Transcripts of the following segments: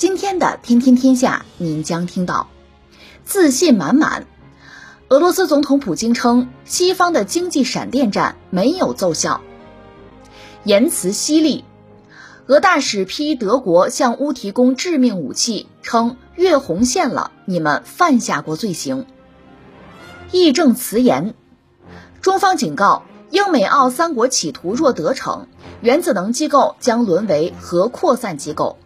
今天的《天天天下》，您将听到自信满满。俄罗斯总统普京称，西方的经济闪电战没有奏效。言辞犀利。俄大使批德国向乌提供致命武器，称越红线了，你们犯下过罪行。义正辞严，中方警告，英美澳三国企图若得逞，原子能机构将沦为核扩散机构。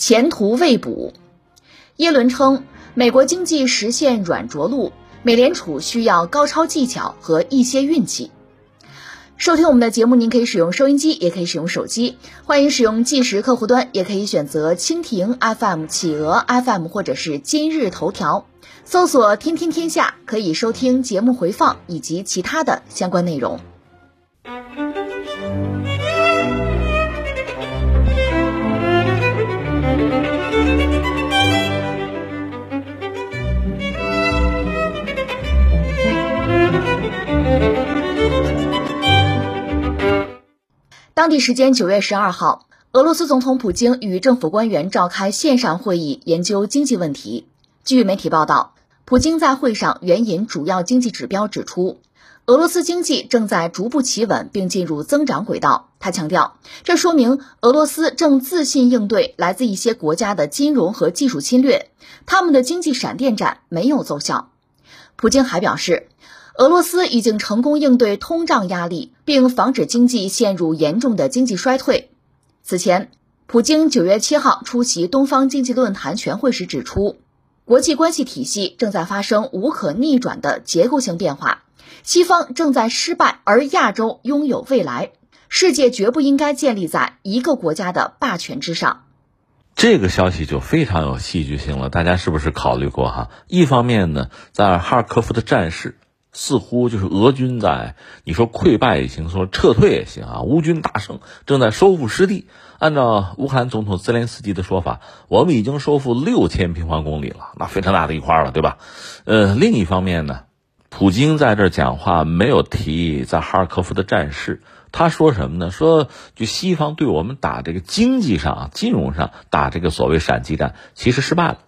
前途未卜，耶伦称，美国经济实现软着陆，美联储需要高超技巧和一些运气。收听我们的节目，您可以使用收音机，也可以使用手机，欢迎使用计时客户端，也可以选择蜻蜓 FM、企鹅 FM 或者是今日头条，搜索“天天天下”，可以收听节目回放以及其他的相关内容。当地时间九月十二号，俄罗斯总统普京与政府官员召开线上会议，研究经济问题。据媒体报道，普京在会上援引主要经济指标指出，俄罗斯经济正在逐步企稳并进入增长轨道。他强调，这说明俄罗斯正自信应对来自一些国家的金融和技术侵略，他们的经济闪电战没有奏效。普京还表示。俄罗斯已经成功应对通胀压力，并防止经济陷入严重的经济衰退。此前，普京九月七号出席东方经济论坛全会时指出，国际关系体系正在发生无可逆转的结构性变化，西方正在失败，而亚洲拥有未来。世界绝不应该建立在一个国家的霸权之上。这个消息就非常有戏剧性了，大家是不是考虑过哈？一方面呢，在哈尔科夫的战事。似乎就是俄军在你说溃败也行，说撤退也行啊，乌军大胜，正在收复失地。按照乌克兰总统泽连斯基的说法，我们已经收复六千平方公里了，那非常大的一块了，对吧？呃，另一方面呢，普京在这讲话没有提在哈尔科夫的战事，他说什么呢？说就西方对我们打这个经济上、金融上打这个所谓闪击战，其实失败了，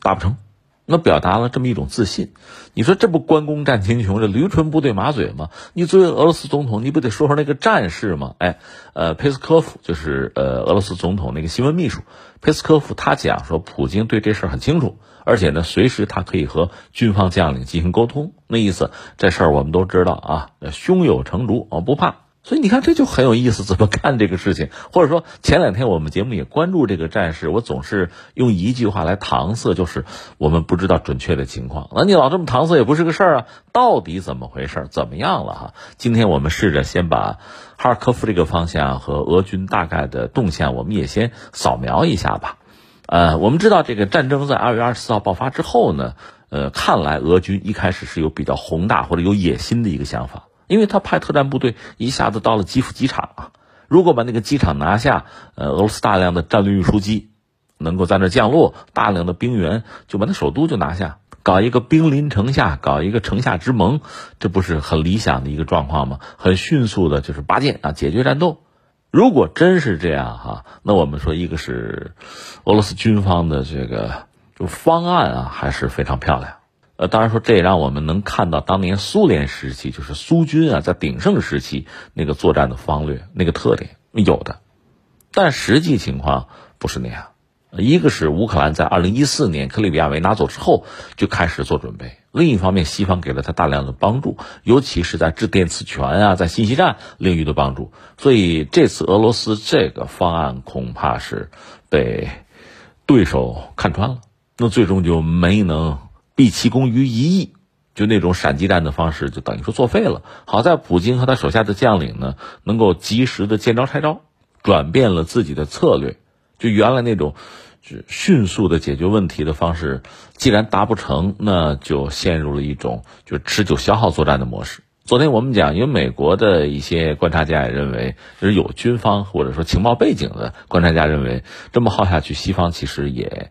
打不成。那表达了这么一种自信，你说这不关公战秦琼，这驴唇不对马嘴吗？你作为俄罗斯总统，你不得说说那个战事吗？哎，呃，佩斯科夫就是呃俄罗斯总统那个新闻秘书，佩斯科夫他讲说，普京对这事儿很清楚，而且呢，随时他可以和军方将领进行沟通。那意思，这事儿我们都知道啊，胸有成竹，我不怕。所以你看，这就很有意思，怎么看这个事情？或者说，前两天我们节目也关注这个战事，我总是用一句话来搪塞，就是我们不知道准确的情况。那你老这么搪塞也不是个事儿啊，到底怎么回事？怎么样了哈？今天我们试着先把哈尔科夫这个方向和俄军大概的动向，我们也先扫描一下吧。呃，我们知道这个战争在二月二十四号爆发之后呢，呃，看来俄军一开始是有比较宏大或者有野心的一个想法。因为他派特战部队一下子到了基辅机场啊，如果把那个机场拿下，呃，俄罗斯大量的战略运输机能够在那降落，大量的兵员就把那首都就拿下，搞一个兵临城下，搞一个城下之盟，这不是很理想的一个状况吗？很迅速的就是拔剑啊，解决战斗。如果真是这样哈，那我们说一个是俄罗斯军方的这个就方案啊，还是非常漂亮。呃，当然说，这也让我们能看到当年苏联时期，就是苏军啊，在鼎盛时期那个作战的方略，那个特点有的，但实际情况不是那样。一个是乌克兰在二零一四年克里米亚被拿走之后就开始做准备，另一方面，西方给了他大量的帮助，尤其是在制电磁权啊，在信息战领域的帮助。所以这次俄罗斯这个方案恐怕是被对手看穿了，那最终就没能。毕其功于一役，就那种闪击战的方式，就等于说作废了。好在普京和他手下的将领呢，能够及时的见招拆招，转变了自己的策略。就原来那种迅速的解决问题的方式，既然达不成，那就陷入了一种就持久消耗作战的模式。昨天我们讲，因为美国的一些观察家也认为，就是有军方或者说情报背景的观察家认为，这么耗下去，西方其实也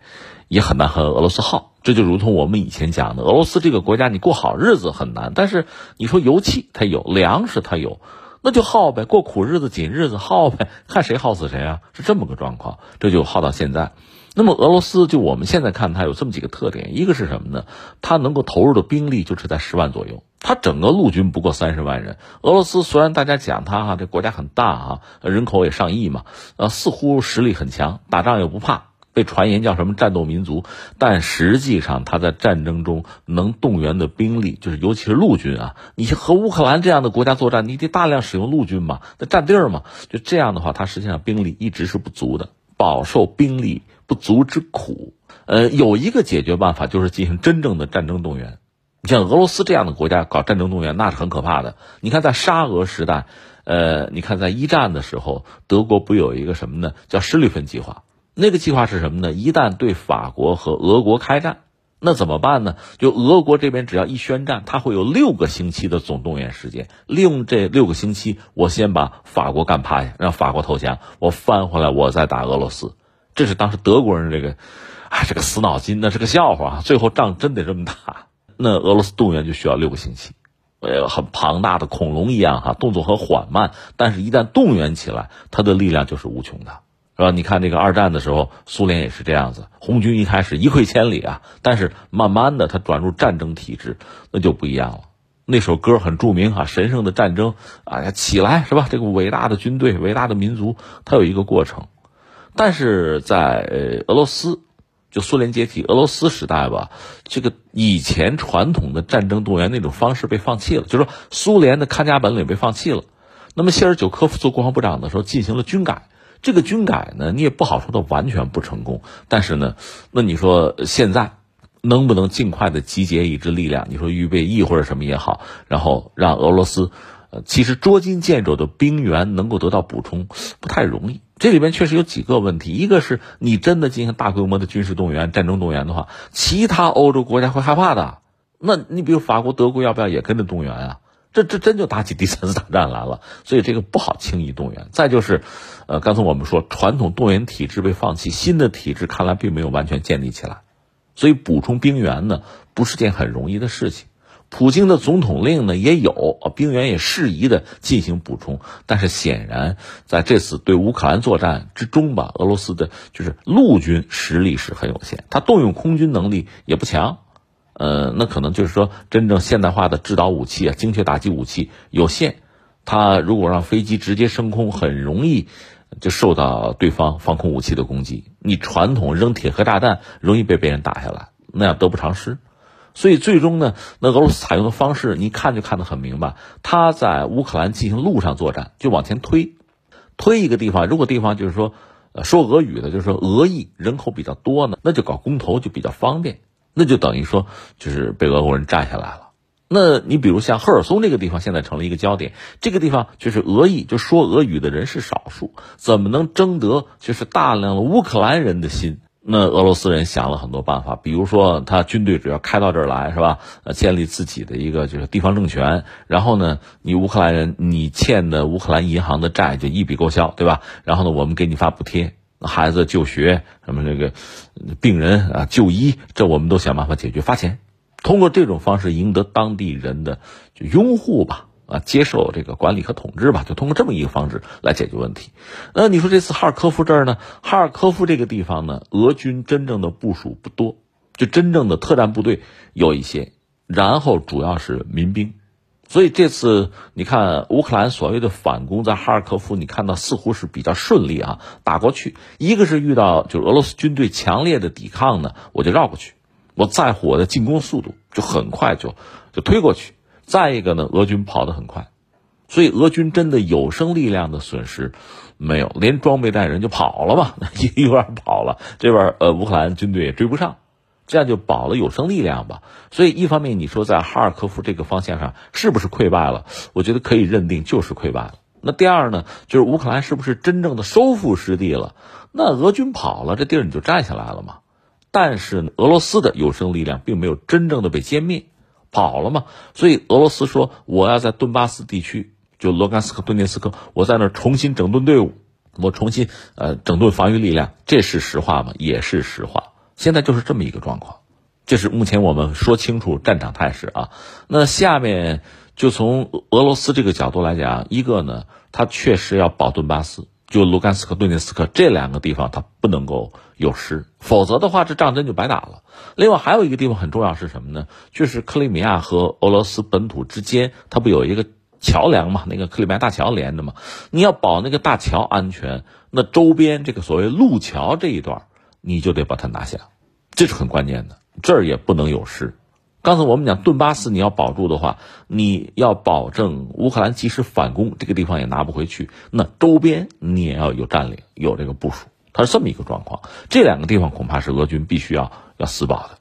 也很难和俄罗斯耗。这就如同我们以前讲的，俄罗斯这个国家，你过好日子很难，但是你说油气它有，粮食它有，那就耗呗，过苦日子、紧日子耗呗，看谁耗死谁啊，是这么个状况。这就耗到现在。那么俄罗斯就我们现在看它有这么几个特点，一个是什么呢？它能够投入的兵力就是在十万左右，它整个陆军不过三十万人。俄罗斯虽然大家讲它哈这国家很大啊，人口也上亿嘛，呃，似乎实力很强，打仗又不怕，被传言叫什么战斗民族，但实际上他在战争中能动员的兵力，就是尤其是陆军啊，你和乌克兰这样的国家作战，你得大量使用陆军嘛，那占地儿嘛，就这样的话，他实际上兵力一直是不足的，饱受兵力。不足之苦，呃，有一个解决办法，就是进行真正的战争动员。你像俄罗斯这样的国家搞战争动员，那是很可怕的。你看，在沙俄时代，呃，你看在一战的时候，德国不有一个什么呢？叫施利芬计划。那个计划是什么呢？一旦对法国和俄国开战，那怎么办呢？就俄国这边只要一宣战，他会有六个星期的总动员时间。利用这六个星期，我先把法国干趴下，让法国投降，我翻回来，我再打俄罗斯。这是当时德国人这个，啊，这个死脑筋，那是个笑话。最后仗真得这么打，那俄罗斯动员就需要六个星期，呃，很庞大的恐龙一样哈，动作很缓慢，但是一旦动员起来，它的力量就是无穷的，是吧？你看这个二战的时候，苏联也是这样子，红军一开始一溃千里啊，但是慢慢的他转入战争体制，那就不一样了。那首歌很著名哈，神圣的战争啊，起来是吧？这个伟大的军队，伟大的民族，它有一个过程。但是在俄罗斯，就苏联解体、俄罗斯时代吧，这个以前传统的战争动员那种方式被放弃了，就是说苏联的看家本领被放弃了。那么谢尔久科夫做国防部长的时候进行了军改，这个军改呢，你也不好说它完全不成功。但是呢，那你说现在能不能尽快的集结一支力量？你说预备役或者什么也好，然后让俄罗斯。呃其实捉襟见肘的兵员能够得到补充不太容易，这里边确实有几个问题。一个是你真的进行大规模的军事动员、战争动员的话，其他欧洲国家会害怕的。那你比如法国、德国要不要也跟着动员啊？这这真就打起第三次大战来了。所以这个不好轻易动员。再就是，呃，刚才我们说传统动员体制被放弃，新的体制看来并没有完全建立起来，所以补充兵员呢不是件很容易的事情。普京的总统令呢也有啊，兵员也适宜的进行补充，但是显然在这次对乌克兰作战之中吧，俄罗斯的就是陆军实力是很有限，他动用空军能力也不强，呃，那可能就是说真正现代化的制导武器啊，精确打击武器有限，它如果让飞机直接升空，很容易就受到对方防空武器的攻击，你传统扔铁壳炸弹容易被别人打下来，那样得不偿失。所以最终呢，那俄罗斯采用的方式，你看就看得很明白。他在乌克兰进行陆上作战，就往前推，推一个地方。如果地方就是说，说俄语的，就是说俄裔人口比较多呢，那就搞公投就比较方便。那就等于说，就是被俄国人占下来了。那你比如像赫尔松这个地方，现在成了一个焦点。这个地方就是俄裔，就说俄语的人是少数，怎么能征得就是大量的乌克兰人的心？那俄罗斯人想了很多办法，比如说他军队只要开到这儿来，是吧？呃，建立自己的一个就是地方政权，然后呢，你乌克兰人你欠的乌克兰银行的债就一笔勾销，对吧？然后呢，我们给你发补贴，孩子就学什么这个病人啊就医，这我们都想办法解决，发钱，通过这种方式赢得当地人的就拥护吧。啊，接受这个管理和统治吧，就通过这么一个方式来解决问题。那你说这次哈尔科夫这儿呢？哈尔科夫这个地方呢，俄军真正的部署不多，就真正的特战部队有一些，然后主要是民兵。所以这次你看乌克兰所谓的反攻在哈尔科夫，你看到似乎是比较顺利啊，打过去。一个是遇到就是俄罗斯军队强烈的抵抗呢，我就绕过去，我在乎我的进攻速度，就很快就就推过去。再一个呢，俄军跑得很快，所以俄军真的有生力量的损失没有，连装备带人就跑了嘛，一边跑了，这边呃乌克兰军队也追不上，这样就保了有生力量吧。所以一方面你说在哈尔科夫这个方向上是不是溃败了？我觉得可以认定就是溃败了。那第二呢，就是乌克兰是不是真正的收复失地了？那俄军跑了，这地儿你就占下来了嘛？但是俄罗斯的有生力量并没有真正的被歼灭，跑了嘛？所以俄罗斯说我要在顿巴斯地区，就罗甘斯克、顿涅斯克，我在那儿重新整顿队伍，我重新呃整顿防御力量，这是实话吗？也是实话。现在就是这么一个状况，这是目前我们说清楚战场态势啊。那下面就从俄罗斯这个角度来讲，一个呢，他确实要保顿巴斯。就卢甘斯克、顿涅斯克这两个地方，它不能够有失，否则的话，这仗真就白打了。另外还有一个地方很重要是什么呢？就是克里米亚和俄罗斯本土之间，它不有一个桥梁嘛？那个克里米亚大桥连着嘛？你要保那个大桥安全，那周边这个所谓路桥这一段，你就得把它拿下，这是很关键的，这儿也不能有失。刚才我们讲顿巴斯，你要保住的话，你要保证乌克兰及时反攻，这个地方也拿不回去。那周边你也要有占领，有这个部署，它是这么一个状况。这两个地方恐怕是俄军必须要要死保的。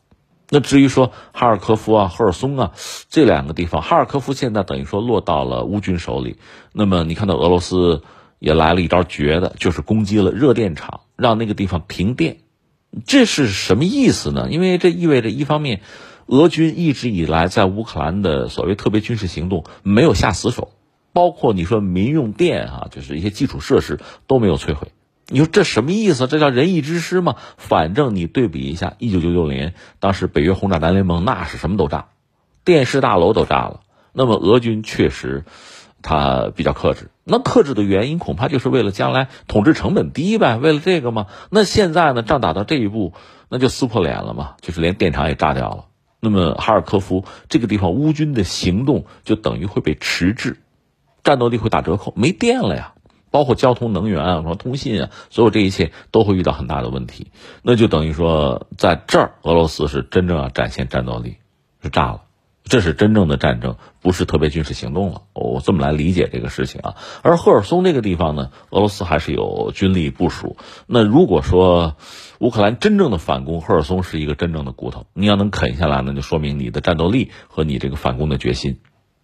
那至于说哈尔科夫啊、赫尔松啊这两个地方，哈尔科夫现在等于说落到了乌军手里。那么你看到俄罗斯也来了一招绝的，就是攻击了热电厂，让那个地方停电。这是什么意思呢？因为这意味着一方面。俄军一直以来在乌克兰的所谓特别军事行动没有下死手，包括你说民用电啊，就是一些基础设施都没有摧毁。你说这什么意思？这叫仁义之师吗？反正你对比一下，一九九九年当时北约轰炸南联盟，那是什么都炸，电视大楼都炸了。那么俄军确实他比较克制，那克制的原因恐怕就是为了将来统治成本低呗，为了这个吗？那现在呢，仗打到这一步，那就撕破脸了嘛，就是连电厂也炸掉了。那么哈尔科夫这个地方，乌军的行动就等于会被迟滞，战斗力会打折扣，没电了呀，包括交通、能源啊，什么通信啊，所有这一切都会遇到很大的问题。那就等于说，在这儿，俄罗斯是真正要展现战斗力，是炸了，这是真正的战争，不是特别军事行动了。我这么来理解这个事情啊。而赫尔松这个地方呢，俄罗斯还是有军力部署。那如果说，乌克兰真正的反攻，赫尔松是一个真正的骨头。你要能啃下来，那就说明你的战斗力和你这个反攻的决心、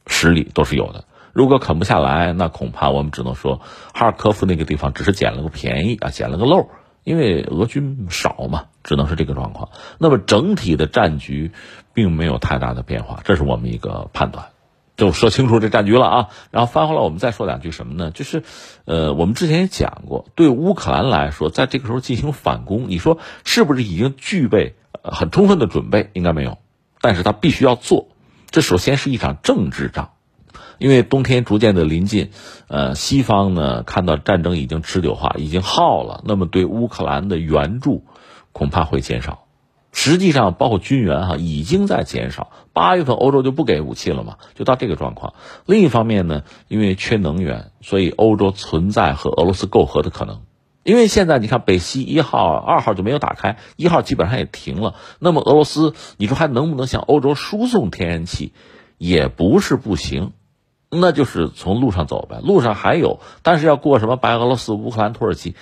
实力都是有的。如果啃不下来，那恐怕我们只能说，哈尔科夫那个地方只是捡了个便宜啊，捡了个漏，因为俄军少嘛，只能是这个状况。那么整体的战局并没有太大的变化，这是我们一个判断。就说清楚这战局了啊，然后翻回来我们再说两句什么呢？就是，呃，我们之前也讲过，对乌克兰来说，在这个时候进行反攻，你说是不是已经具备很充分的准备？应该没有，但是他必须要做。这首先是一场政治仗，因为冬天逐渐的临近，呃，西方呢看到战争已经持久化，已经耗了，那么对乌克兰的援助恐怕会减少。实际上，包括军援哈，已经在减少。八月份欧洲就不给武器了嘛，就到这个状况。另一方面呢，因为缺能源，所以欧洲存在和俄罗斯媾和的可能。因为现在你看，北溪一号、二号就没有打开，一号基本上也停了。那么俄罗斯，你说还能不能向欧洲输送天然气？也不是不行，那就是从路上走呗。路上还有，但是要过什么白俄罗斯、乌克兰、土耳其，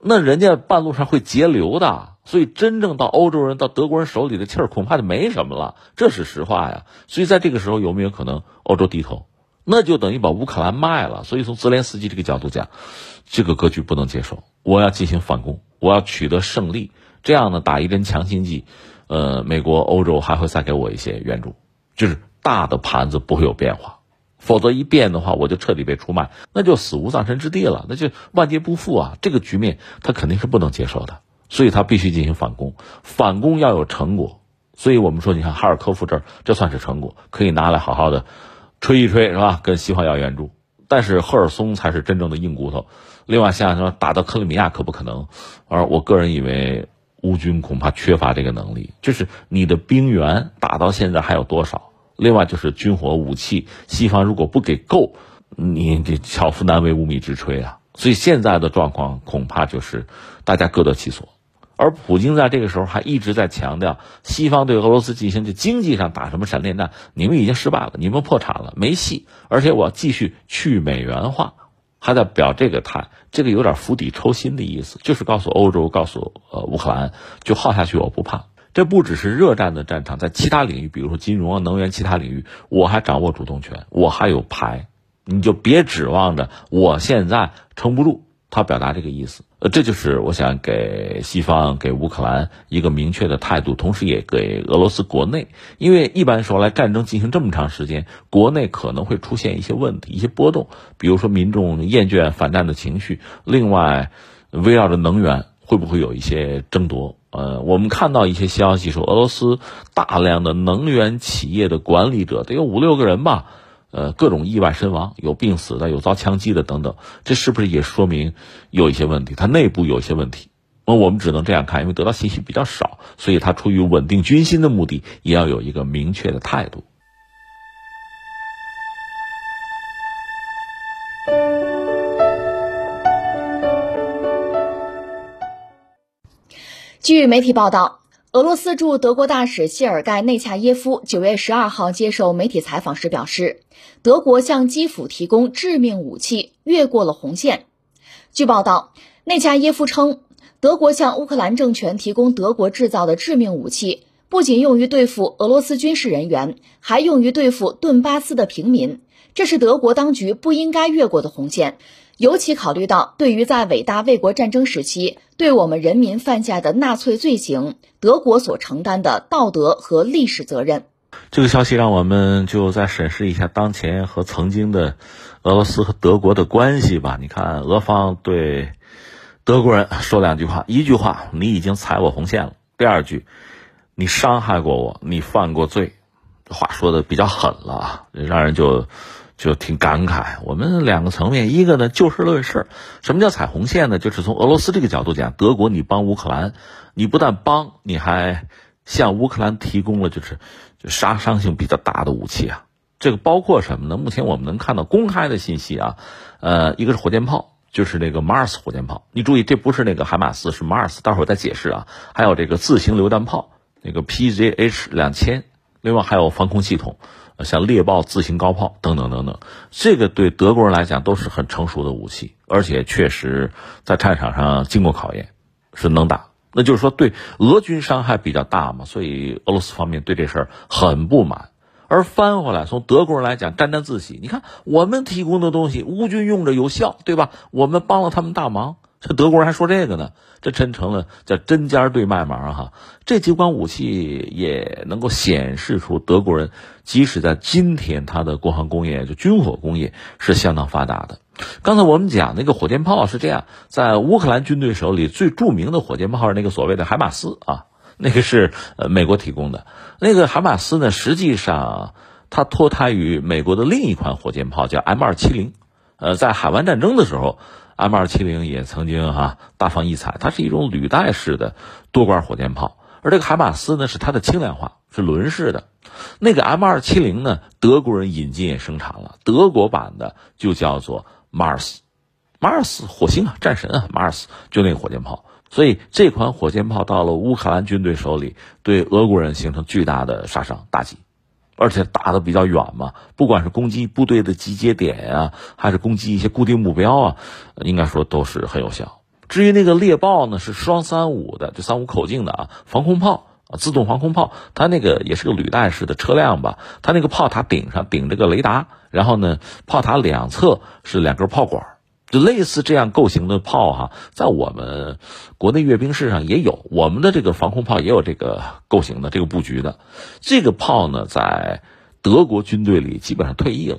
那人家半路上会截流的。所以，真正到欧洲人、到德国人手里的气儿，恐怕就没什么了，这是实话呀。所以，在这个时候，有没有可能欧洲低头？那就等于把乌克兰卖了。所以，从泽连斯基这个角度讲，这个格局不能接受。我要进行反攻，我要取得胜利，这样呢，打一针强心剂，呃，美国、欧洲还会再给我一些援助，就是大的盘子不会有变化。否则一变的话，我就彻底被出卖，那就死无葬身之地了，那就万劫不复啊！这个局面，他肯定是不能接受的。所以他必须进行反攻，反攻要有成果。所以我们说，你看哈尔科夫这儿，这算是成果，可以拿来好好的吹一吹，是吧？跟西方要援助。但是赫尔松才是真正的硬骨头。另外，像说打到克里米亚可不可能？而我个人以为，乌军恐怕缺乏这个能力。就是你的兵员打到现在还有多少？另外就是军火武器，西方如果不给够，你这巧妇难为无米之炊啊。所以现在的状况恐怕就是大家各得其所。而普京在这个时候还一直在强调，西方对俄罗斯进行这经济上打什么闪电战，你们已经失败了，你们破产了，没戏。而且我要继续去美元化，还在表这个态，这个有点釜底抽薪的意思，就是告诉欧洲，告诉呃乌克兰，就耗下去我不怕。这不只是热战的战场，在其他领域，比如说金融啊、能源其他领域，我还掌握主动权，我还有牌。你就别指望着我现在撑不住。他表达这个意思，呃，这就是我想给西方、给乌克兰一个明确的态度，同时也给俄罗斯国内，因为一般说来，战争进行这么长时间，国内可能会出现一些问题、一些波动，比如说民众厌倦反战的情绪，另外，围绕着能源会不会有一些争夺？呃，我们看到一些消息说，俄罗斯大量的能源企业的管理者得有五六个人吧。呃，各种意外身亡，有病死的，有遭枪击的等等，这是不是也说明有一些问题？它内部有一些问题，那我们只能这样看，因为得到信息比较少，所以他出于稳定军心的目的，也要有一个明确的态度。据媒体报道。俄罗斯驻德国大使谢尔盖·内恰耶夫九月十二号接受媒体采访时表示，德国向基辅提供致命武器越过了红线。据报道，内恰耶夫称，德国向乌克兰政权提供德国制造的致命武器，不仅用于对付俄罗斯军事人员，还用于对付顿巴斯的平民。这是德国当局不应该越过的红线。尤其考虑到，对于在伟大卫国战争时期对我们人民犯下的纳粹罪行，德国所承担的道德和历史责任。这个消息让我们就再审视一下当前和曾经的俄罗斯和德国的关系吧。你看，俄方对德国人说两句话：一句话，你已经踩我红线了；第二句，你伤害过我，你犯过罪。话说的比较狠了，让人就。就挺感慨，我们两个层面，一个呢就事论事，什么叫踩红线呢？就是从俄罗斯这个角度讲，德国你帮乌克兰，你不但帮，你还向乌克兰提供了就是就杀伤性比较大的武器啊。这个包括什么呢？目前我们能看到公开的信息啊，呃，一个是火箭炮，就是那个马尔斯火箭炮，你注意这不是那个海马斯，是马尔斯，待会儿再解释啊。还有这个自行榴弹炮，那个 PZH 两千，另外还有防空系统。像猎豹、自行高炮等等等等，这个对德国人来讲都是很成熟的武器，而且确实在战场上经过考验，是能打。那就是说，对俄军伤害比较大嘛，所以俄罗斯方面对这事儿很不满。而翻回来，从德国人来讲，沾沾自喜。你看，我们提供的东西，乌军用着有效，对吧？我们帮了他们大忙。这德国人还说这个呢，这真成了叫针尖对麦芒哈。这几款武器也能够显示出德国人即使在今天，他的国防工业就军火工业是相当发达的。刚才我们讲那个火箭炮是这样，在乌克兰军队手里最著名的火箭炮是那个所谓的海马斯啊，那个是呃美国提供的。那个海马斯呢，实际上它脱胎于美国的另一款火箭炮，叫 M 二七零。呃，在海湾战争的时候。M 二七零也曾经哈大放异彩，它是一种履带式的多管火箭炮，而这个海马斯呢是它的轻量化，是轮式的。那个 M 二七零呢，德国人引进也生产了，德国版的就叫做 Mars，Mars 火星啊，战神啊，Mars 就那个火箭炮。所以这款火箭炮到了乌克兰军队手里，对俄国人形成巨大的杀伤打击。而且打的比较远嘛，不管是攻击部队的集结点啊，还是攻击一些固定目标啊，应该说都是很有效。至于那个猎豹呢，是双三五的，就三五口径的啊，防空炮啊，自动防空炮，它那个也是个履带式的车辆吧，它那个炮塔顶上顶着个雷达，然后呢，炮塔两侧是两根炮管。就类似这样构型的炮哈，在我们国内阅兵式上也有，我们的这个防空炮也有这个构型的这个布局的。这个炮呢，在德国军队里基本上退役了，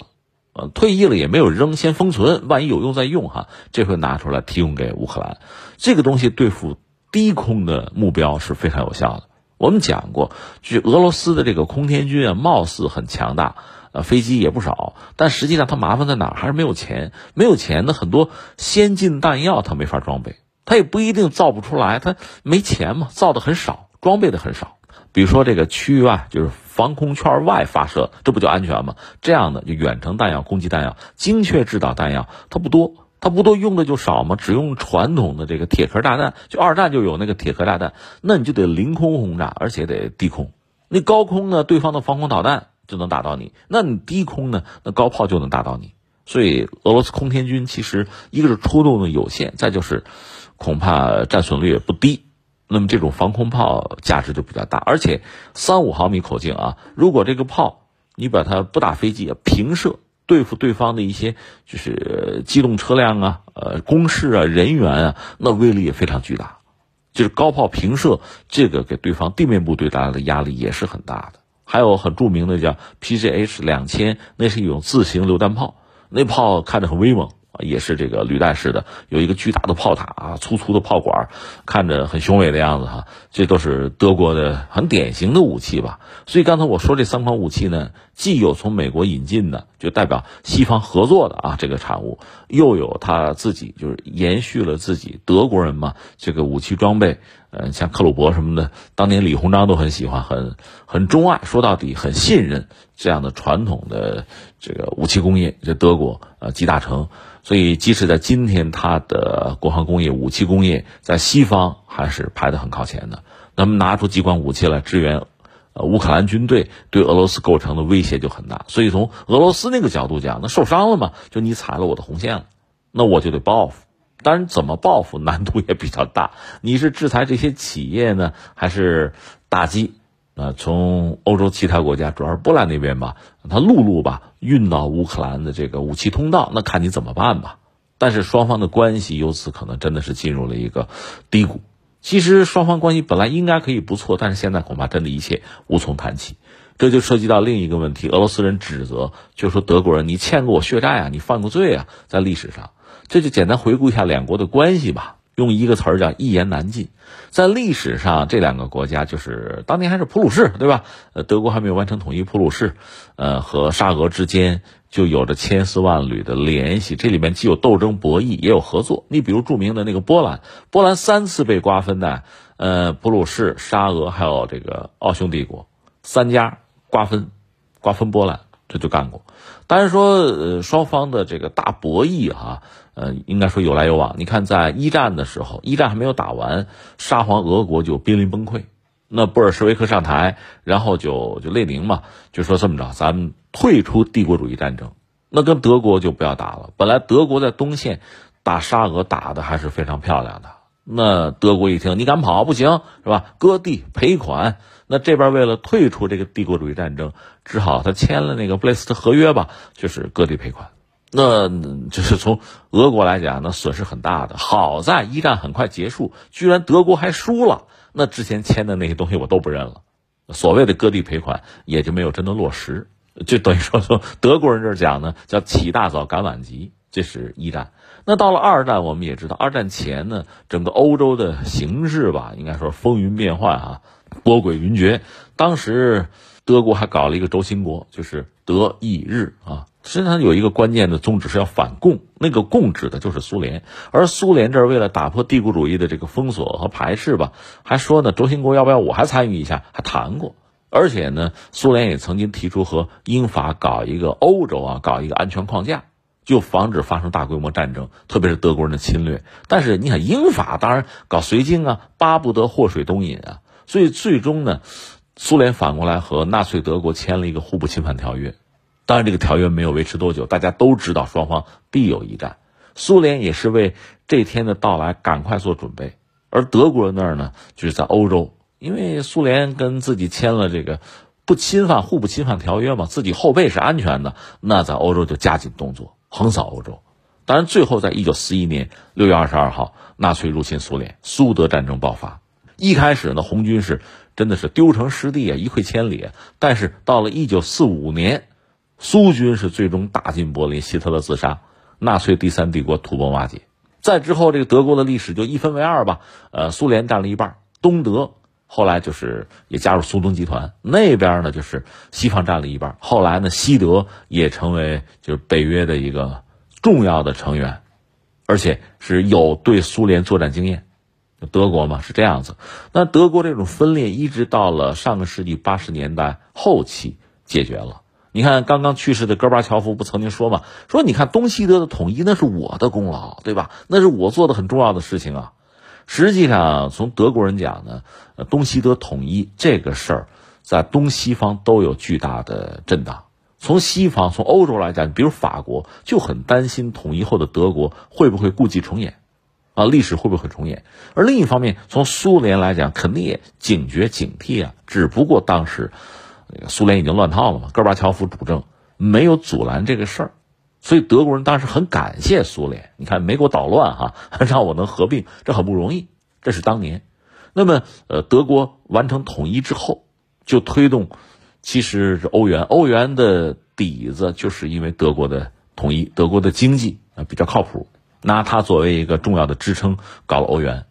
呃，退役了也没有扔，先封存，万一有用再用哈。这回拿出来提供给乌克兰，这个东西对付低空的目标是非常有效的。我们讲过，据俄罗斯的这个空天军啊，貌似很强大。呃，飞机也不少，但实际上它麻烦在哪儿？还是没有钱。没有钱呢，很多先进弹药它没法装备，它也不一定造不出来，它没钱嘛，造的很少，装备的很少。比如说这个区域外，就是防空圈外发射，这不就安全吗？这样的就远程弹药、攻击弹药、精确制导弹药，它不多，它不多用的就少嘛，只用传统的这个铁壳炸弹，就二战就有那个铁壳炸弹，那你就得凌空轰炸，而且得低空。那高空呢，对方的防空导弹。就能打到你，那你低空呢？那高炮就能打到你。所以俄罗斯空天军其实一个是出动的有限，再就是恐怕战损率也不低。那么这种防空炮价值就比较大，而且三五毫米口径啊，如果这个炮你把它不打飞机啊，平射对付对方的一些就是机动车辆啊、呃工事啊、人员啊，那威力也非常巨大。就是高炮平射，这个给对方地面部队带来的压力也是很大的。还有很著名的叫 P C H 两千，那是一种自行榴弹炮，那炮看着很威猛。也是这个履带式的，有一个巨大的炮塔啊，粗粗的炮管，看着很雄伟的样子哈。这都是德国的很典型的武器吧。所以刚才我说这三款武器呢，既有从美国引进的，就代表西方合作的啊这个产物，又有他自己就是延续了自己德国人嘛这个武器装备。嗯，像克虏伯什么的，当年李鸿章都很喜欢，很很钟爱，说到底很信任这样的传统的这个武器工业，这德国呃集大成。所以，即使在今天，它的国防工业、武器工业在西方还是排得很靠前的。那么，拿出几款武器来支援，乌克兰军队，对俄罗斯构成的威胁就很大。所以，从俄罗斯那个角度讲，那受伤了嘛，就你踩了我的红线了，那我就得报复。当然，怎么报复难度也比较大。你是制裁这些企业呢，还是打击？啊，从欧洲其他国家，主要是波兰那边吧，他陆路吧运到乌克兰的这个武器通道，那看你怎么办吧。但是双方的关系由此可能真的是进入了一个低谷。其实双方关系本来应该可以不错，但是现在恐怕真的一切无从谈起。这就涉及到另一个问题，俄罗斯人指责，就说德国人你欠过我血债啊，你犯过罪啊，在历史上，这就简单回顾一下两国的关系吧。用一个词儿叫一言难尽，在历史上，这两个国家就是当年还是普鲁士，对吧？呃，德国还没有完成统一，普鲁士，呃，和沙俄之间就有着千丝万缕的联系。这里面既有斗争博弈，也有合作。你比如著名的那个波兰，波兰三次被瓜分的，呃，普鲁士、沙俄还有这个奥匈帝国，三家瓜分，瓜分波兰，这就干过。当然说，呃，双方的这个大博弈哈。呃，应该说有来有往。你看，在一战的时候，一战还没有打完，沙皇俄国就濒临崩溃。那布尔什维克上台，然后就就列宁嘛，就说这么着，咱们退出帝国主义战争，那跟德国就不要打了。本来德国在东线打沙俄打的还是非常漂亮的，那德国一听你敢跑不行是吧？割地赔款。那这边为了退出这个帝国主义战争，只好他签了那个布雷斯特合约吧，就是割地赔款。那就是从俄国来讲，那损失很大的。好在一战很快结束，居然德国还输了。那之前签的那些东西我都不认了，所谓的割地赔款也就没有真的落实。就等于说，从德国人这讲呢，叫起大早赶晚集。这是一战。那到了二战，我们也知道，二战前呢，整个欧洲的形势吧，应该说风云变幻啊，波诡云谲。当时德国还搞了一个轴心国，就是德意日啊。实际上有一个关键的宗旨是要反共，那个共指的就是苏联，而苏联这儿为了打破帝国主义的这个封锁和排斥吧，还说呢，轴心国要不要我还参与一下，还谈过，而且呢，苏联也曾经提出和英法搞一个欧洲啊，搞一个安全框架，就防止发生大规模战争，特别是德国人的侵略。但是你看英法当然搞绥靖啊，巴不得祸水东引啊，所以最终呢，苏联反过来和纳粹德国签了一个互不侵犯条约。当然，这个条约没有维持多久，大家都知道双方必有一战。苏联也是为这天的到来赶快做准备，而德国人那儿呢，就是在欧洲，因为苏联跟自己签了这个不侵犯、互不侵犯条约嘛，自己后背是安全的，那在欧洲就加紧动作，横扫欧洲。当然，最后在一九四一年六月二十二号，纳粹入侵苏联，苏德战争爆发。一开始呢，红军是真的是丢成失地啊，一溃千里。但是到了一九四五年。苏军是最终打进柏林，希特勒自杀，纳粹第三帝国土崩瓦解。再之后，这个德国的历史就一分为二吧。呃，苏联占了一半，东德后来就是也加入苏东集团，那边呢就是西方占了一半。后来呢，西德也成为就是北约的一个重要的成员，而且是有对苏联作战经验。德国嘛是这样子。那德国这种分裂一直到了上个世纪八十年代后期解决了。你看，刚刚去世的戈巴乔夫不曾经说吗？说你看东西德的统一那是我的功劳，对吧？那是我做的很重要的事情啊。实际上，从德国人讲呢，东西德统一这个事儿，在东西方都有巨大的震荡。从西方、从欧洲来讲，比如法国就很担心统一后的德国会不会故伎重演，啊，历史会不会重演？而另一方面，从苏联来讲，肯定也警觉警惕啊。只不过当时。那个苏联已经乱套了嘛？戈尔巴乔夫主政，没有阻拦这个事儿。所以德国人当时很感谢苏联。你看，没给我捣乱哈，让我能合并，这很不容易。这是当年。那么，呃，德国完成统一之后，就推动，其实是欧元。欧元的底子就是因为德国的统一，德国的经济啊比较靠谱，拿它作为一个重要的支撑，搞了欧元。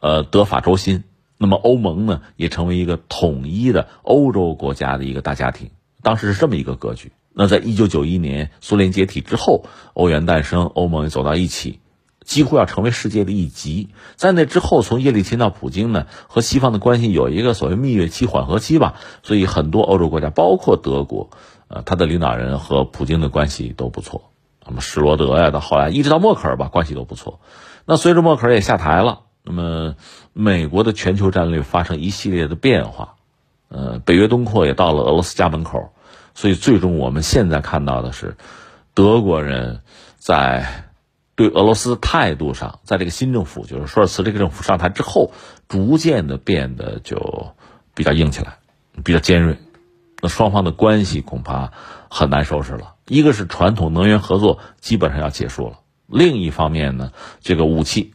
呃，德法轴心。那么欧盟呢，也成为一个统一的欧洲国家的一个大家庭。当时是这么一个格局。那在一九九一年苏联解体之后，欧元诞生，欧盟也走到一起，几乎要成为世界的一极。在那之后，从叶利钦到普京呢，和西方的关系有一个所谓蜜月期、缓和期吧。所以很多欧洲国家，包括德国，呃，他的领导人和普京的关系都不错。那么施罗德呀，到后来一直到默克尔吧，关系都不错。那随着默克尔也下台了。那么，美国的全球战略发生一系列的变化，呃，北约东扩也到了俄罗斯家门口，所以最终我们现在看到的是，德国人在对俄罗斯态度上，在这个新政府，就是舒尔茨这个政府上台之后，逐渐的变得就比较硬起来，比较尖锐，那双方的关系恐怕很难收拾了。一个是传统能源合作基本上要结束了，另一方面呢，这个武器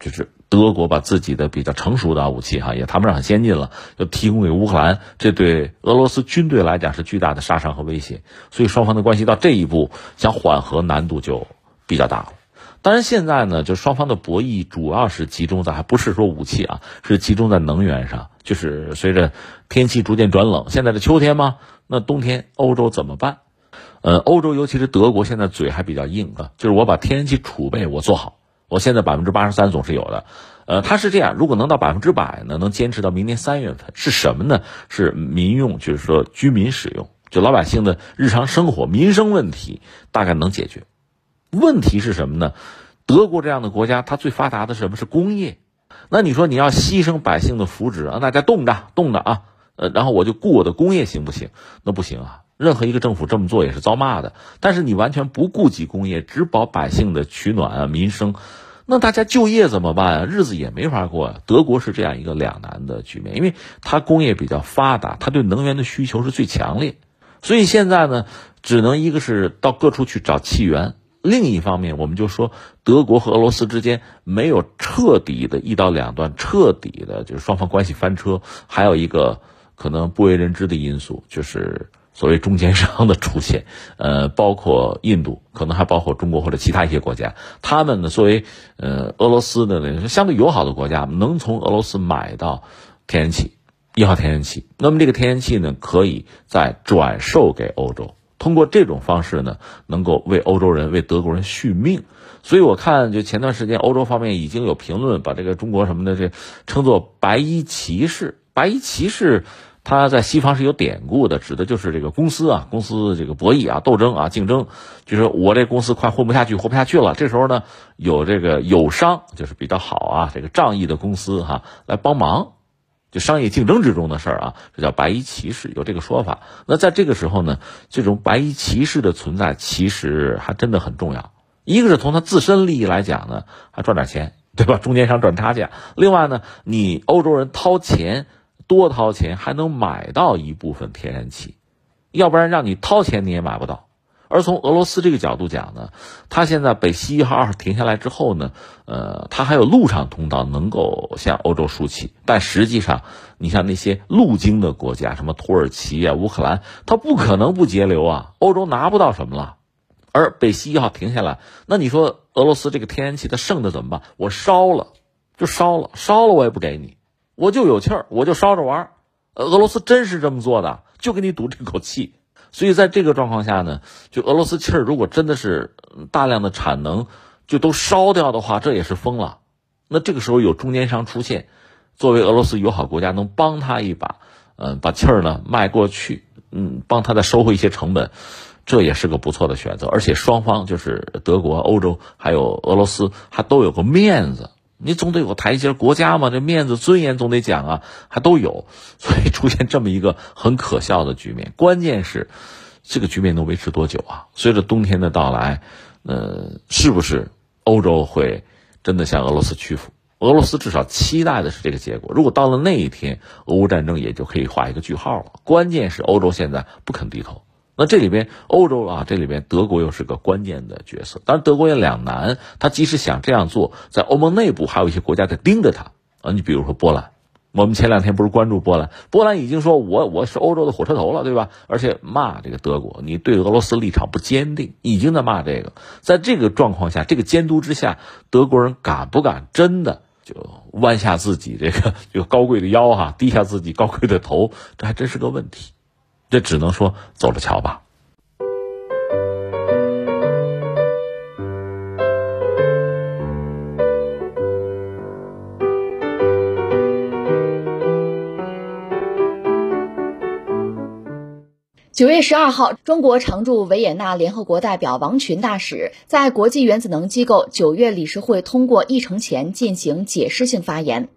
就是。德国把自己的比较成熟的武器，哈，也谈不上很先进了，就提供给乌克兰，这对俄罗斯军队来讲是巨大的杀伤和威胁。所以双方的关系到这一步，想缓和难度就比较大了。当然，现在呢，就双方的博弈主要是集中在，还不是说武器啊，是集中在能源上。就是随着天气逐渐转冷，现在的秋天吗？那冬天欧洲怎么办？呃，欧洲尤其是德国现在嘴还比较硬啊，就是我把天然气储备我做好。我现在百分之八十三总是有的，呃，他是这样，如果能到百分之百呢，能坚持到明年三月份，是什么呢？是民用，就是说居民使用，就老百姓的日常生活民生问题大概能解决。问题是什么呢？德国这样的国家，它最发达的是什么是工业？那你说你要牺牲百姓的福祉，让大家冻着冻着啊，呃，然后我就顾我的工业行不行？那不行啊。任何一个政府这么做也是遭骂的。但是你完全不顾及工业，只保百姓的取暖啊民生，那大家就业怎么办啊？日子也没法过啊。德国是这样一个两难的局面，因为它工业比较发达，它对能源的需求是最强烈，所以现在呢，只能一个是到各处去找气源，另一方面，我们就说德国和俄罗斯之间没有彻底的一刀两断，彻底的就是双方关系翻车，还有一个可能不为人知的因素就是。所谓中间商的出现，呃，包括印度，可能还包括中国或者其他一些国家，他们呢作为呃俄罗斯的那个相对友好的国家，能从俄罗斯买到天然气，一号天然气。那么这个天然气呢，可以再转售给欧洲，通过这种方式呢，能够为欧洲人、为德国人续命。所以我看，就前段时间欧洲方面已经有评论，把这个中国什么的这称作“白衣骑士”，白衣骑士。它在西方是有典故的，指的就是这个公司啊，公司这个博弈啊、斗争啊、竞争，就是我这公司快混不下去，活不下去了。这时候呢，有这个友商，就是比较好啊，这个仗义的公司哈，来帮忙，就商业竞争之中的事儿啊，这叫白衣骑士，有这个说法。那在这个时候呢，这种白衣骑士的存在，其实还真的很重要。一个是从他自身利益来讲呢，还赚点钱，对吧？中间商赚差价。另外呢，你欧洲人掏钱。多掏钱还能买到一部分天然气，要不然让你掏钱你也买不到。而从俄罗斯这个角度讲呢，它现在北溪一号、二号停下来之后呢，呃，它还有陆上通道能够向欧洲输气。但实际上，你像那些路经的国家，什么土耳其啊、乌克兰，它不可能不节流啊。欧洲拿不到什么了。而北溪一号停下来，那你说俄罗斯这个天然气它剩的怎么办？我烧了，就烧了，烧了我也不给你。我就有气儿，我就烧着玩儿。俄罗斯真是这么做的，就给你赌这口气。所以在这个状况下呢，就俄罗斯气儿如果真的是大量的产能就都烧掉的话，这也是疯了。那这个时候有中间商出现，作为俄罗斯友好国家能帮他一把，嗯，把气儿呢卖过去，嗯，帮他再收回一些成本，这也是个不错的选择。而且双方就是德国、欧洲还有俄罗斯，还都有个面子。你总得有个台阶，国家嘛，这面子尊严总得讲啊，还都有，所以出现这么一个很可笑的局面。关键是，这个局面能维持多久啊？随着冬天的到来，呃，是不是欧洲会真的向俄罗斯屈服？俄罗斯至少期待的是这个结果。如果到了那一天，俄乌战争也就可以画一个句号了。关键是欧洲现在不肯低头，那这里边欧洲啊，这里边德国又是个关键的角色。当然，德国也两难，他即使想这样做，在欧盟内部还有一些国家在盯着他啊。你比如说波兰。我们前两天不是关注波兰？波兰已经说我我是欧洲的火车头了，对吧？而且骂这个德国，你对俄罗斯立场不坚定，已经在骂这个。在这个状况下，这个监督之下，德国人敢不敢真的就弯下自己这个这个高贵的腰哈，低下自己高贵的头？这还真是个问题。这只能说走着瞧吧。九月十二号，中国常驻维也纳联合国代表王群大使在国际原子能机构九月理事会通过议程前进行解释性发言。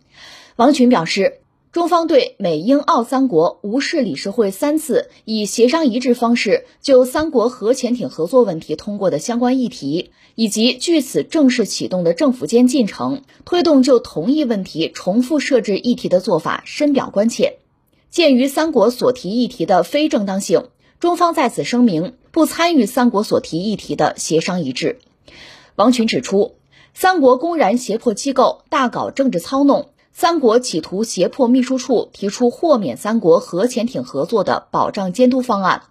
王群表示，中方对美英澳三国无视理事会三次以协商一致方式就三国核潜艇合作问题通过的相关议题，以及据此正式启动的政府间进程，推动就同一问题重复设置议题的做法深表关切。鉴于三国所提议题的非正当性。中方在此声明，不参与三国所提议题的协商一致。王群指出，三国公然胁迫机构，大搞政治操弄；三国企图胁迫秘书处提出豁免三国核潜艇合作的保障监督方案，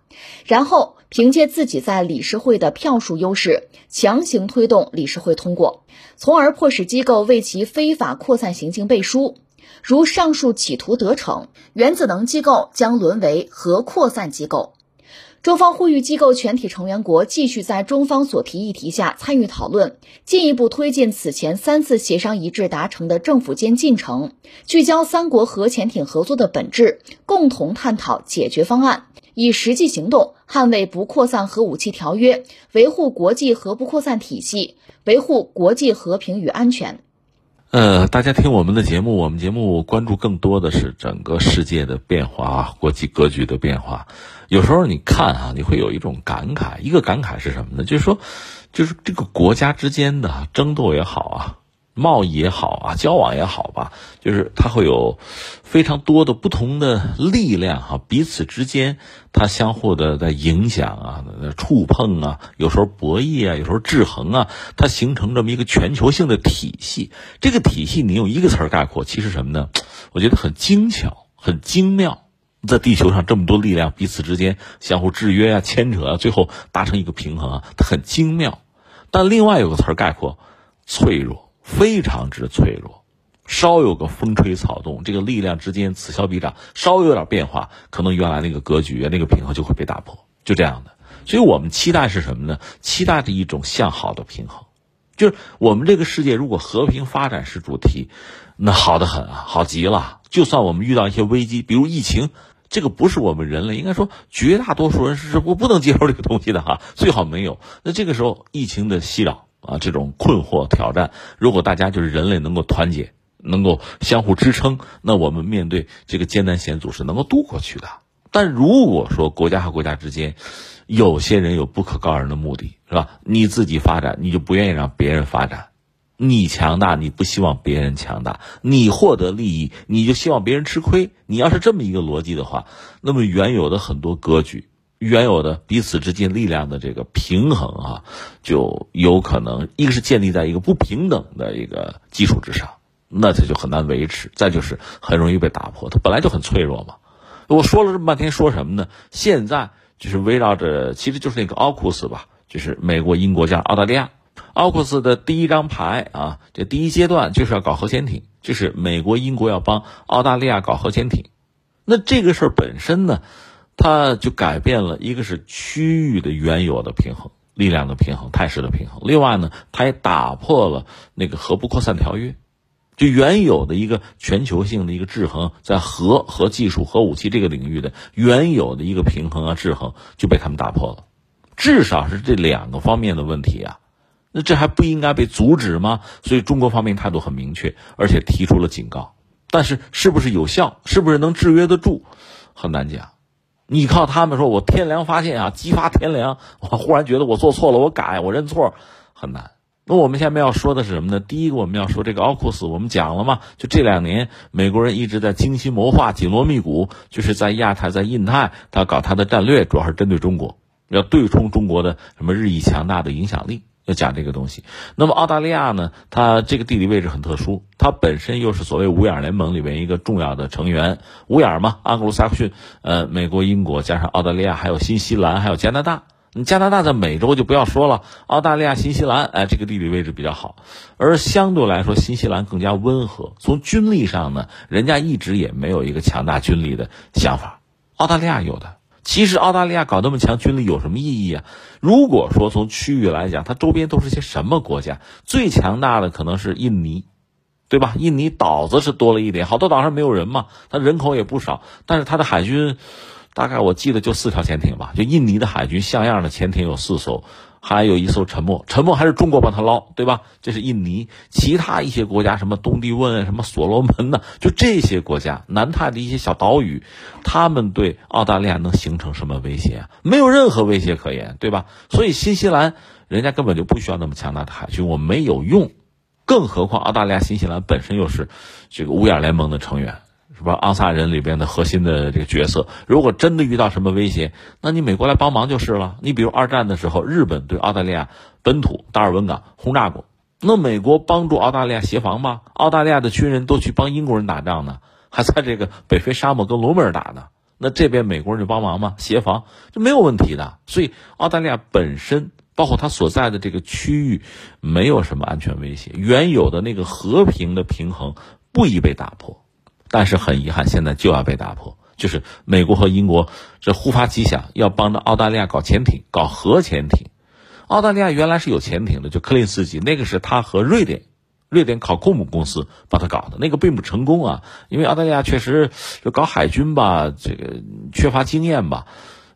然后凭借自己在理事会的票数优势，强行推动理事会通过，从而迫使机构为其非法扩散行径背书。如上述企图得逞，原子能机构将沦为核扩散机构。中方呼吁机构全体成员国继续在中方所提议题下参与讨论，进一步推进此前三次协商一致达成的政府间进程，聚焦三国核潜艇合作的本质，共同探讨解决方案，以实际行动捍卫不扩散核武器条约，维护国际核不扩散体系，维护国际和平与安全。呃，大家听我们的节目，我们节目关注更多的是整个世界的变化，国际格局的变化。有时候你看啊，你会有一种感慨，一个感慨是什么呢？就是说，就是这个国家之间的争斗也好啊。贸易也好啊，交往也好吧，就是它会有非常多的不同的力量哈，彼此之间它相互的在影响啊、触碰啊，有时候博弈啊，有时候制衡啊，它形成这么一个全球性的体系。这个体系你用一个词儿概括，其实什么呢？我觉得很精巧、很精妙。在地球上这么多力量彼此之间相互制约啊、牵扯啊，最后达成一个平衡啊，它很精妙。但另外有个词儿概括，脆弱。非常之脆弱，稍有个风吹草动，这个力量之间此消彼长，稍微有点变化，可能原来那个格局啊，那个平衡就会被打破，就这样的。所以我们期待是什么呢？期待的一种向好的平衡，就是我们这个世界如果和平发展是主题，那好的很啊，好极了。就算我们遇到一些危机，比如疫情，这个不是我们人类应该说绝大多数人是不不能接受这个东西的哈，最好没有。那这个时候疫情的袭扰。啊，这种困惑挑战，如果大家就是人类能够团结，能够相互支撑，那我们面对这个艰难险阻是能够度过去的。但如果说国家和国家之间，有些人有不可告人的目的，是吧？你自己发展，你就不愿意让别人发展；你强大，你不希望别人强大；你获得利益，你就希望别人吃亏。你要是这么一个逻辑的话，那么原有的很多格局。原有的彼此之间力量的这个平衡啊，就有可能一个是建立在一个不平等的一个基础之上，那它就很难维持；再就是很容易被打破，它本来就很脆弱嘛。我说了这么半天，说什么呢？现在就是围绕着，其实就是那个奥库斯吧，就是美国、英国加澳大利亚，奥库斯的第一张牌啊，这第一阶段就是要搞核潜艇，就是美国、英国要帮澳大利亚搞核潜艇。那这个事儿本身呢？它就改变了一个是区域的原有的平衡、力量的平衡、态势的平衡。另外呢，它也打破了那个核不扩散条约，就原有的一个全球性的一个制衡，在核、核技术、核武器这个领域的原有的一个平衡啊、制衡就被他们打破了。至少是这两个方面的问题啊，那这还不应该被阻止吗？所以中国方面态度很明确，而且提出了警告。但是是不是有效？是不是能制约得住？很难讲。你靠他们说，我天良发现啊，激发天良，我忽然觉得我做错了，我改，我认错，很难。那我们下面要说的是什么呢？第一个，我们要说这个奥库斯，我们讲了嘛，就这两年美国人一直在精心谋划、紧锣密鼓，就是在亚太、在印太，他搞他的战略，主要是针对中国，要对冲中国的什么日益强大的影响力，要讲这个东西。那么澳大利亚呢，它这个地理位置很特殊，它本身又是所谓五眼联盟里面一个重要的成员，五眼嘛，安格鲁萨克逊，呃，美国、英国加上澳大利亚，还有新西兰，还有加拿大。你加拿大在美洲就不要说了，澳大利亚、新西兰，哎，这个地理位置比较好，而相对来说，新西兰更加温和。从军力上呢，人家一直也没有一个强大军力的想法，澳大利亚有的。其实澳大利亚搞那么强军力有什么意义啊？如果说从区域来讲，它周边都是些什么国家？最强大的可能是印尼，对吧？印尼岛子是多了一点，好多岛上没有人嘛，它人口也不少，但是它的海军。大概我记得就四条潜艇吧，就印尼的海军像样的潜艇有四艘，还有一艘沉没，沉没还是中国帮他捞，对吧？这是印尼，其他一些国家什么东帝汶、什么所罗门呢？就这些国家，南太的一些小岛屿，他们对澳大利亚能形成什么威胁？没有任何威胁可言，对吧？所以新西兰人家根本就不需要那么强大的海军，我没有用，更何况澳大利亚、新西兰本身又是这个五眼联盟的成员。是吧？昂萨人里边的核心的这个角色，如果真的遇到什么威胁，那你美国来帮忙就是了。你比如二战的时候，日本对澳大利亚本土达尔文港轰炸过，那美国帮助澳大利亚协防吗？澳大利亚的军人都去帮英国人打仗呢，还在这个北非沙漠跟罗美尔打呢。那这边美国人就帮忙吗？协防这没有问题的。所以澳大利亚本身，包括它所在的这个区域，没有什么安全威胁，原有的那个和平的平衡不宜被打破。但是很遗憾，现在就要被打破。就是美国和英国这忽发奇想，要帮着澳大利亚搞潜艇，搞核潜艇。澳大利亚原来是有潜艇的，就克林斯基，那个是他和瑞典，瑞典考库姆公司帮他搞的，那个并不成功啊。因为澳大利亚确实就搞海军吧，这个缺乏经验吧。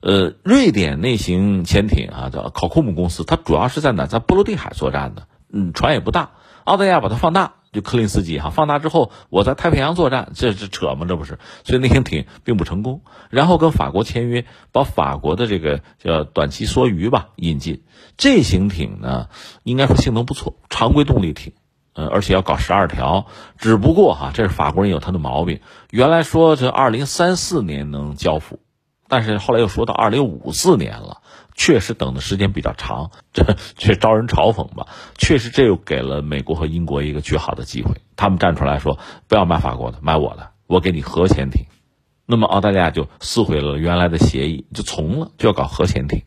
呃，瑞典那型潜艇啊，叫考库姆公司，它主要是在哪？在波罗的海作战的，嗯，船也不大。澳大利亚把它放大。就克林斯基哈放大之后，我在太平洋作战，这是扯吗？这不是，所以那型艇并不成功。然后跟法国签约，把法国的这个叫短期梭鱼吧引进。这型艇呢，应该说性能不错，常规动力艇，呃，而且要搞十二条。只不过哈，这是法国人有他的毛病。原来说这二零三四年能交付，但是后来又说到二零五四年了。确实等的时间比较长，这却招人嘲讽吧？确实，这又给了美国和英国一个绝好的机会。他们站出来说：“不要买法国的，买我的，我给你核潜艇。”那么澳大利亚就撕毁了原来的协议，就从了，就要搞核潜艇。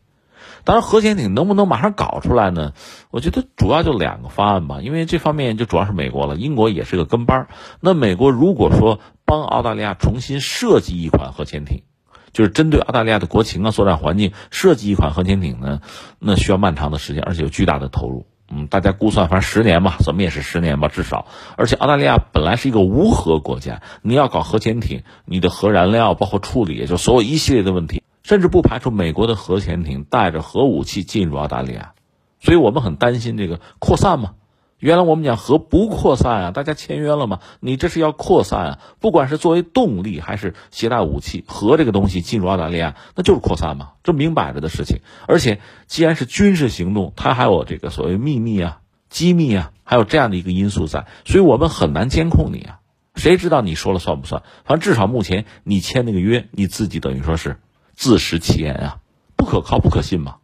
当然，核潜艇能不能马上搞出来呢？我觉得主要就两个方案吧，因为这方面就主要是美国了，英国也是个跟班。那美国如果说帮澳大利亚重新设计一款核潜艇，就是针对澳大利亚的国情啊、作战环境设计一款核潜艇呢，那需要漫长的时间，而且有巨大的投入。嗯，大家估算，反正十年吧，怎么也是十年吧，至少。而且澳大利亚本来是一个无核国家，你要搞核潜艇，你的核燃料包括处理，也就所有一系列的问题，甚至不排除美国的核潜艇带着核武器进入澳大利亚，所以我们很担心这个扩散嘛。原来我们讲核不扩散啊，大家签约了吗？你这是要扩散啊！不管是作为动力还是携带武器，核这个东西进入澳大利亚，那就是扩散嘛，这明摆着的事情。而且既然是军事行动，它还有这个所谓秘密啊、机密啊，还有这样的一个因素在，所以我们很难监控你啊。谁知道你说了算不算？反正至少目前你签那个约，你自己等于说是自食其言啊，不可靠、不可信嘛。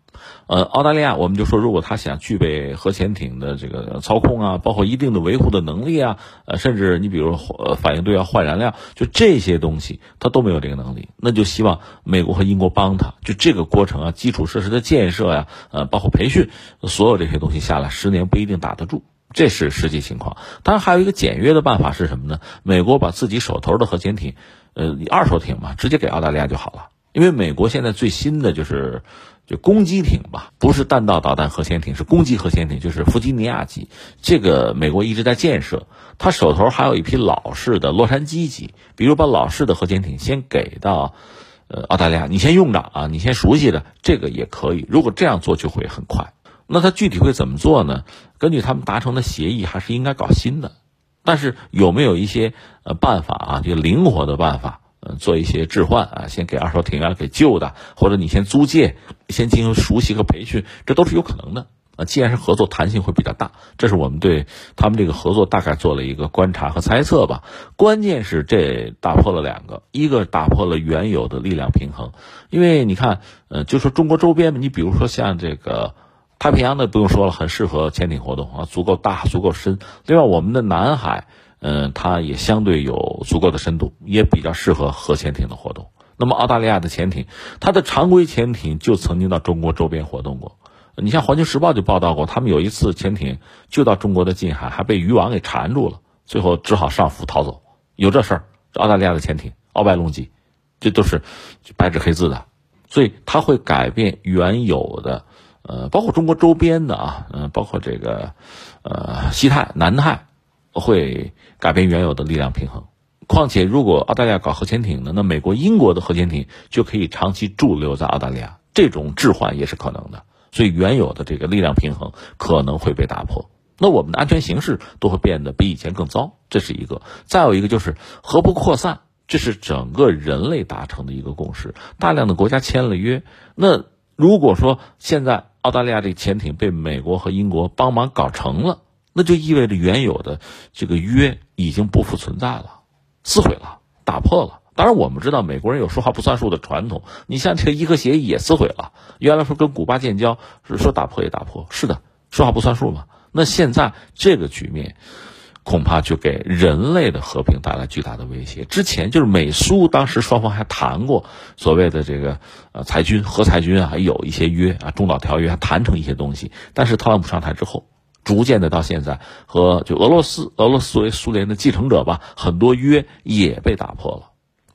呃，澳大利亚，我们就说，如果他想具备核潜艇的这个操控啊，包括一定的维护的能力啊，呃，甚至你比如呃，反应堆要换燃料，就这些东西，他都没有这个能力，那就希望美国和英国帮他，就这个过程啊，基础设施的建设呀，呃，包括培训，所有这些东西下来，十年不一定打得住，这是实际情况。当然，还有一个简约的办法是什么呢？美国把自己手头的核潜艇，呃，二手艇嘛，直接给澳大利亚就好了，因为美国现在最新的就是。就攻击艇吧，不是弹道导弹核潜艇，是攻击核潜艇，就是弗吉尼亚级。这个美国一直在建设，他手头还有一批老式的洛杉矶级。比如把老式的核潜艇先给到，呃，澳大利亚，你先用着啊，你先熟悉的这个也可以。如果这样做就会很快。那他具体会怎么做呢？根据他们达成的协议，还是应该搞新的。但是有没有一些呃办法啊，就灵活的办法？嗯，做一些置换啊，先给二手艇员给旧的，或者你先租借，先进行熟悉和培训，这都是有可能的。呃，既然是合作，弹性会比较大，这是我们对他们这个合作大概做了一个观察和猜测吧。关键是这打破了两个，一个打破了原有的力量平衡，因为你看，呃，就说中国周边，你比如说像这个太平洋的，不用说了，很适合潜艇活动啊，足够大，足够深。另外，我们的南海，嗯，它也相对有足够的深度，也比较适合核潜艇的活动。那么澳大利亚的潜艇，它的常规潜艇就曾经到中国周边活动过。你像《环球时报》就报道过，他们有一次潜艇就到中国的近海，还被渔网给缠住了，最后只好上浮逃走。有这事儿，澳大利亚的潜艇“鳌拜龙级”，这都是白纸黑字的，所以它会改变原有的，呃，包括中国周边的啊，嗯，包括这个，呃，西太、南太，会改变原有的力量平衡。况且，如果澳大利亚搞核潜艇呢，那美国、英国的核潜艇就可以长期驻留在澳大利亚，这种置换也是可能的。所以原有的这个力量平衡可能会被打破，那我们的安全形势都会变得比以前更糟，这是一个。再有一个就是核不扩散，这是整个人类达成的一个共识，大量的国家签了约。那如果说现在澳大利亚这个潜艇被美国和英国帮忙搞成了，那就意味着原有的这个约已经不复存在了，撕毁了，打破了。当然，我们知道美国人有说话不算数的传统。你像这个伊核协议也撕毁了，原来说跟古巴建交是说打破也打破，是的，说话不算数嘛。那现在这个局面，恐怕就给人类的和平带来巨大的威胁。之前就是美苏当时双方还谈过所谓的这个呃裁军核裁军啊，还有一些约啊，中导条约还谈成一些东西。但是特朗普上台之后，逐渐的到现在和就俄罗斯，俄罗斯作为苏联的继承者吧，很多约也被打破了。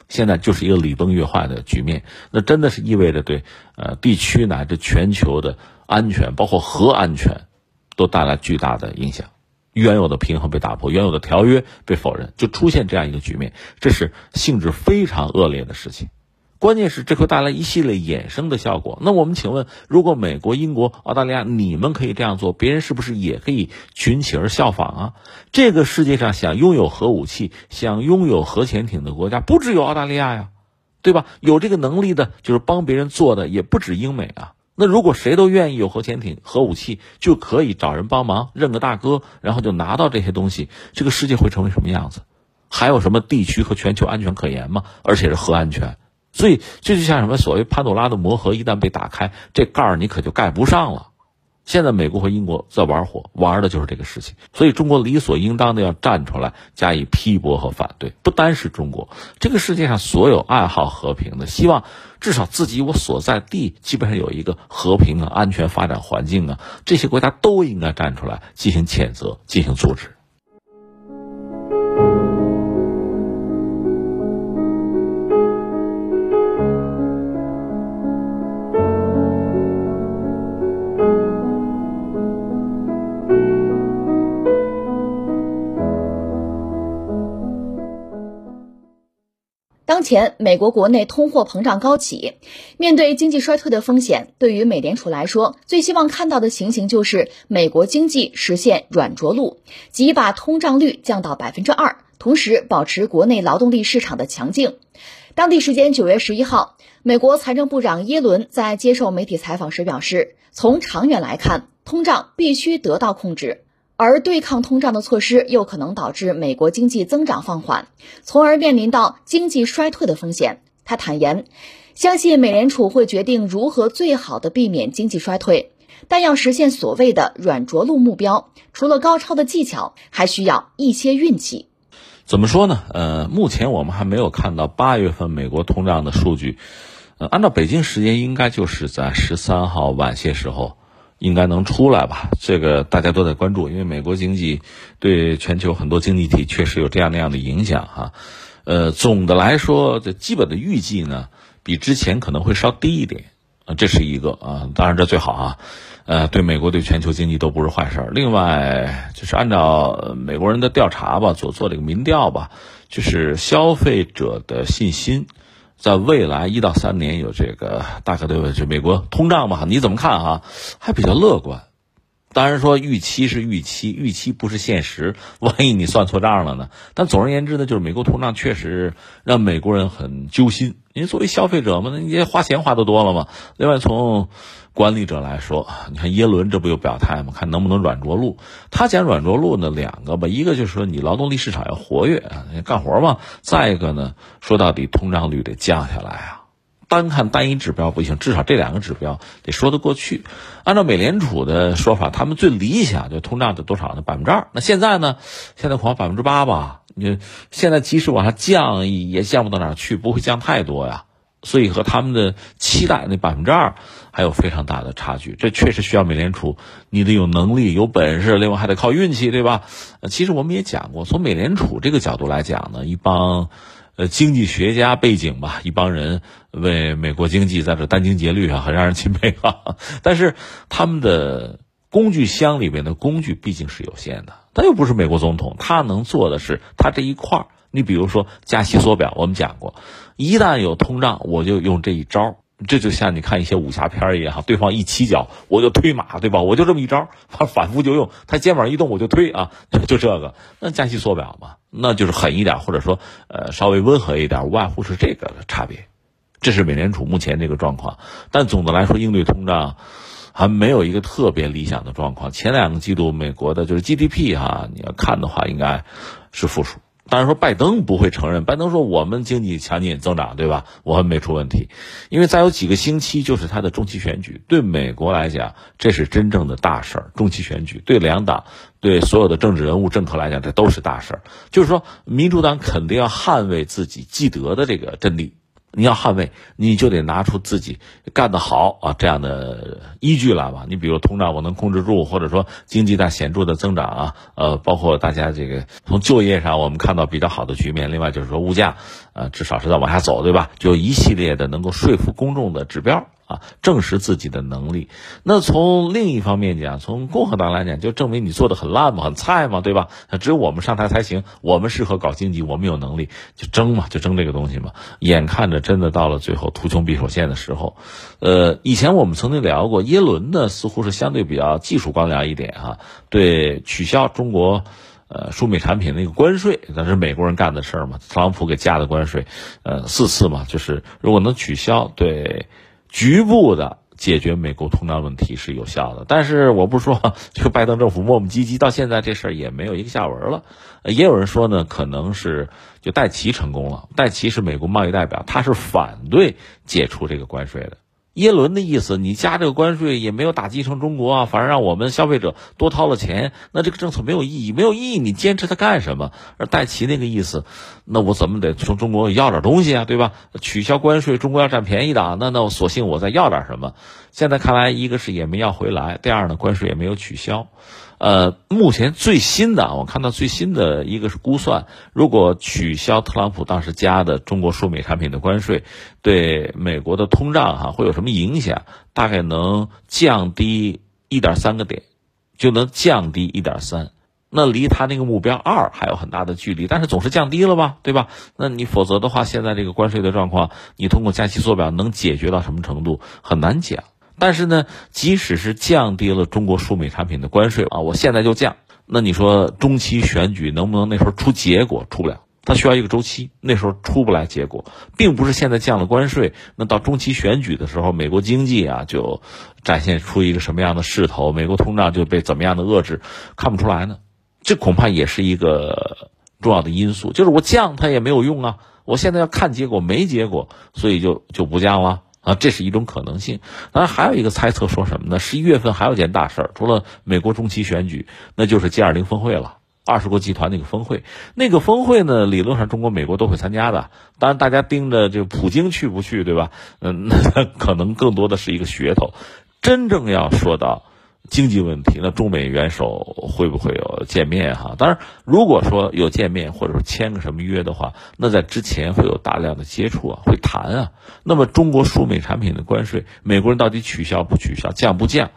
现在就是一个礼崩乐坏的局面，那真的是意味着对呃地区乃至全球的安全，包括核安全，都带来巨大的影响。原有的平衡被打破，原有的条约被否认，就出现这样一个局面，这是性质非常恶劣的事情。关键是这会带来一系列衍生的效果。那我们请问，如果美国、英国、澳大利亚你们可以这样做，别人是不是也可以群起而效仿啊？这个世界上想拥有核武器、想拥有核潜艇的国家不只有澳大利亚呀，对吧？有这个能力的，就是帮别人做的也不止英美啊。那如果谁都愿意有核潜艇、核武器，就可以找人帮忙，认个大哥，然后就拿到这些东西，这个世界会成为什么样子？还有什么地区和全球安全可言吗？而且是核安全。所以这就像什么所谓潘多拉的魔盒一旦被打开，这盖儿你可就盖不上了。现在美国和英国在玩火，玩的就是这个事情。所以中国理所应当的要站出来加以批驳和反对。不单是中国，这个世界上所有爱好和平的，希望至少自己我所在地基本上有一个和平啊、安全发展环境啊，这些国家都应该站出来进行谴责、进行阻止。当前，美国国内通货膨胀高企，面对经济衰退的风险，对于美联储来说，最希望看到的情形就是美国经济实现软着陆，即把通胀率降到百分之二，同时保持国内劳动力市场的强劲。当地时间九月十一号，美国财政部长耶伦在接受媒体采访时表示，从长远来看，通胀必须得到控制。而对抗通胀的措施又可能导致美国经济增长放缓，从而面临到经济衰退的风险。他坦言，相信美联储会决定如何最好的避免经济衰退，但要实现所谓的软着陆目标，除了高超的技巧，还需要一些运气。怎么说呢？呃，目前我们还没有看到八月份美国通胀的数据，呃，按照北京时间，应该就是在十三号晚些时候。应该能出来吧？这个大家都在关注，因为美国经济对全球很多经济体确实有这样那样的影响哈。呃，总的来说，这基本的预计呢，比之前可能会稍低一点啊，这是一个啊，当然这最好啊。呃，对美国对全球经济都不是坏事。另外，就是按照美国人的调查吧，所做这个民调吧，就是消费者的信心。在未来一到三年有这个大概对就美国通胀吧？你怎么看啊？还比较乐观，当然说预期是预期，预期不是现实。万一你算错账了呢？但总而言之呢，就是美国通胀确实让美国人很揪心。因为作为消费者嘛，那你花钱花的多了嘛。另外从管理者来说，你看耶伦这不有表态吗？看能不能软着陆。他讲软着陆呢，两个吧，一个就是说你劳动力市场要活跃啊，干活嘛。再一个呢，说到底通胀率得降下来啊。单看单一指标不行，至少这两个指标得说得过去。按照美联储的说法，他们最理想就通胀的多少呢？百分之二。那现在呢？现在恐怕百分之八吧。你现在即使往下降，也降不到哪儿去，不会降太多呀。所以和他们的期待那百分之二还有非常大的差距。这确实需要美联储，你得有能力、有本事，另外还得靠运气，对吧？其实我们也讲过，从美联储这个角度来讲呢，一帮。呃，经济学家背景吧，一帮人为美国经济在这殚精竭虑啊，很让人钦佩啊。但是他们的工具箱里面的工具毕竟是有限的，他又不是美国总统，他能做的是他这一块儿。你比如说加息缩表，我们讲过，一旦有通胀，我就用这一招。这就像你看一些武侠片一样，对方一起脚我就推马，对吧？我就这么一招，反反复就用，他肩膀一动我就推啊，就这个。那加息缩表嘛，那就是狠一点，或者说呃稍微温和一点，无外乎是这个差别。这是美联储目前这个状况，但总的来说应对通胀还没有一个特别理想的状况。前两个季度美国的就是 GDP 哈，你要看的话应该是负数。当然说拜登不会承认，拜登说我们经济强劲增长，对吧？我们没出问题，因为再有几个星期就是他的中期选举，对美国来讲这是真正的大事儿。中期选举对两党、对所有的政治人物、政客来讲，这都是大事儿。就是说，民主党肯定要捍卫自己既得的这个阵地。你要捍卫，你就得拿出自己干得好啊这样的依据来吧。你比如通胀我能控制住，或者说经济在显著的增长啊，呃，包括大家这个从就业上我们看到比较好的局面。另外就是说物价，呃，至少是在往下走，对吧？就一系列的能够说服公众的指标。啊，证实自己的能力。那从另一方面讲，从共和党来讲，就证明你做的很烂嘛，很菜嘛，对吧？只有我们上台才行，我们适合搞经济，我们有能力，就争嘛，就争这个东西嘛。眼看着真的到了最后图穷匕首现的时候，呃，以前我们曾经聊过，耶伦呢似乎是相对比较技术官僚一点哈，对取消中国呃输美产品那个关税，那是美国人干的事儿嘛，特朗普给加的关税，呃，四次嘛，就是如果能取消对。局部的解决美国通胀问题是有效的，但是我不说，这个拜登政府磨磨唧唧，到现在这事儿也没有一个下文了。也有人说呢，可能是就戴奇成功了。戴奇是美国贸易代表，他是反对解除这个关税的。耶伦的意思，你加这个关税也没有打击成中国啊，反而让我们消费者多掏了钱，那这个政策没有意义，没有意义，你坚持它干什么？而戴奇那个意思，那我怎么得从中国要点东西啊，对吧？取消关税，中国要占便宜的，那那我索性我再要点什么？现在看来，一个是也没要回来，第二呢，关税也没有取消。呃，目前最新的，我看到最新的一个是估算，如果取消特朗普当时加的中国输美产品的关税，对美国的通胀哈会有什么影响？大概能降低一点三个点，就能降低一点三，那离他那个目标二还有很大的距离，但是总是降低了吧，对吧？那你否则的话，现在这个关税的状况，你通过加息缩表能解决到什么程度，很难讲。但是呢，即使是降低了中国输美产品的关税啊，我现在就降，那你说中期选举能不能那时候出结果？出不了，它需要一个周期，那时候出不来结果，并不是现在降了关税，那到中期选举的时候，美国经济啊就展现出一个什么样的势头，美国通胀就被怎么样的遏制，看不出来呢？这恐怕也是一个重要的因素，就是我降它也没有用啊，我现在要看结果，没结果，所以就就不降了。啊，这是一种可能性。当然，还有一个猜测说什么呢？十一月份还有件大事儿，除了美国中期选举，那就是 G 二零峰会了，二十国集团那个峰会。那个峰会呢，理论上中国、美国都会参加的。当然，大家盯着这个普京去不去，对吧？嗯，那 可能更多的是一个噱头。真正要说到。经济问题，那中美元首会不会有见面？哈，当然，如果说有见面，或者说签个什么约的话，那在之前会有大量的接触啊，会谈啊。那么，中国输美产品的关税，美国人到底取消不取消，降不降，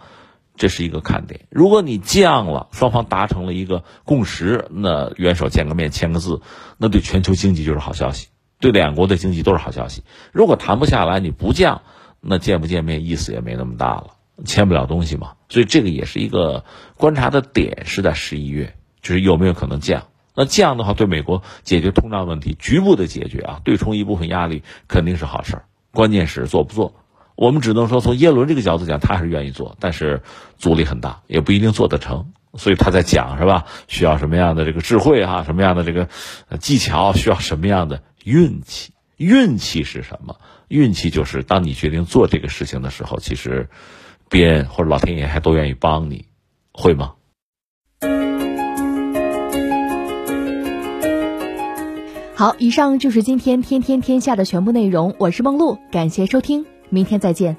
这是一个看点。如果你降了，双方达成了一个共识，那元首见个面，签个字，那对全球经济就是好消息，对两国的经济都是好消息。如果谈不下来，你不降，那见不见面意思也没那么大了。签不了东西嘛。所以这个也是一个观察的点，是在十一月，就是有没有可能降。那降的话，对美国解决通胀问题局部的解决啊，对冲一部分压力肯定是好事儿。关键是做不做，我们只能说从耶伦这个角度讲，他是愿意做，但是阻力很大，也不一定做得成。所以他在讲是吧？需要什么样的这个智慧啊？什么样的这个技巧？需要什么样的运气？运气是什么？运气就是当你决定做这个事情的时候，其实别人或者老天爷还都愿意帮你，会吗？好，以上就是今天天天天下的全部内容。我是梦露，感谢收听，明天再见。